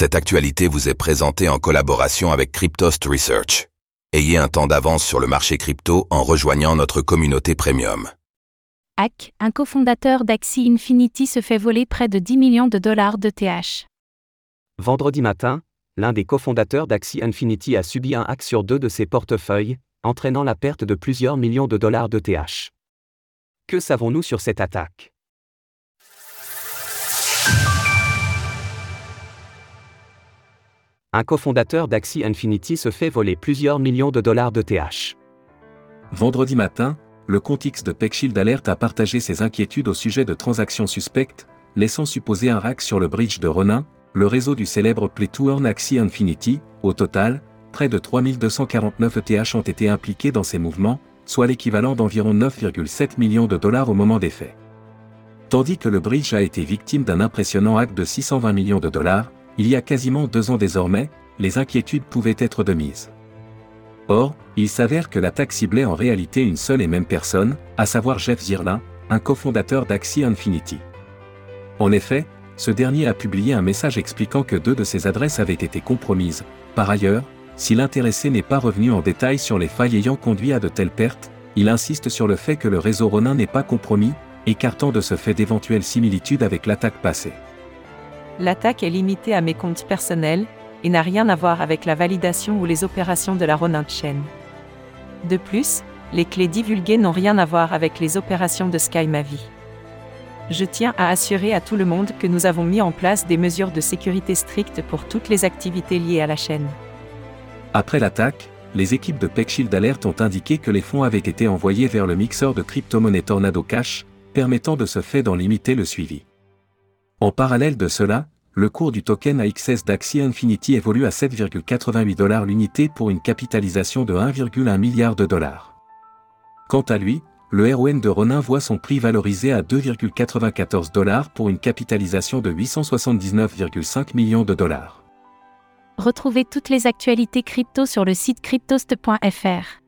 Cette actualité vous est présentée en collaboration avec Cryptost Research. Ayez un temps d'avance sur le marché crypto en rejoignant notre communauté premium. Hack, un cofondateur d'Axie Infinity se fait voler près de 10 millions de dollars de TH. Vendredi matin, l'un des cofondateurs d'Axie Infinity a subi un hack sur deux de ses portefeuilles, entraînant la perte de plusieurs millions de dollars de TH. Que savons-nous sur cette attaque? Un cofondateur d'Axie Infinity se fait voler plusieurs millions de dollars de TH. Vendredi matin, le compte X de PeckShield Alert a partagé ses inquiétudes au sujet de transactions suspectes, laissant supposer un hack sur le bridge de Ronin, le réseau du célèbre Play to Earn Axie Infinity. Au total, près de 3249 ETH ont été impliqués dans ces mouvements, soit l'équivalent d'environ 9,7 millions de dollars au moment des faits. Tandis que le bridge a été victime d'un impressionnant hack de 620 millions de dollars, il y a quasiment deux ans désormais, les inquiétudes pouvaient être de mise. Or, il s'avère que l'attaque ciblait en réalité une seule et même personne, à savoir Jeff Zirlin, un cofondateur d'Axie Infinity. En effet, ce dernier a publié un message expliquant que deux de ses adresses avaient été compromises. Par ailleurs, si l'intéressé n'est pas revenu en détail sur les failles ayant conduit à de telles pertes, il insiste sur le fait que le réseau Ronin n'est pas compromis, écartant de ce fait d'éventuelles similitudes avec l'attaque passée l'attaque est limitée à mes comptes personnels, et n'a rien à voir avec la validation ou les opérations de la Ronin Chain. De plus, les clés divulguées n'ont rien à voir avec les opérations de SkyMavi. Je tiens à assurer à tout le monde que nous avons mis en place des mesures de sécurité strictes pour toutes les activités liées à la chaîne. Après l'attaque, les équipes de PeckShield Alert ont indiqué que les fonds avaient été envoyés vers le mixeur de crypto-monnaie Tornado Cash, permettant de ce fait d'en limiter le suivi. En parallèle de cela, le cours du token AXS d'Axie Infinity évolue à 7,88 dollars l'unité pour une capitalisation de 1,1 milliard de dollars. Quant à lui, le RON de Ronin voit son prix valorisé à 2,94 dollars pour une capitalisation de 879,5 millions de dollars. Retrouvez toutes les actualités crypto sur le site cryptost.fr.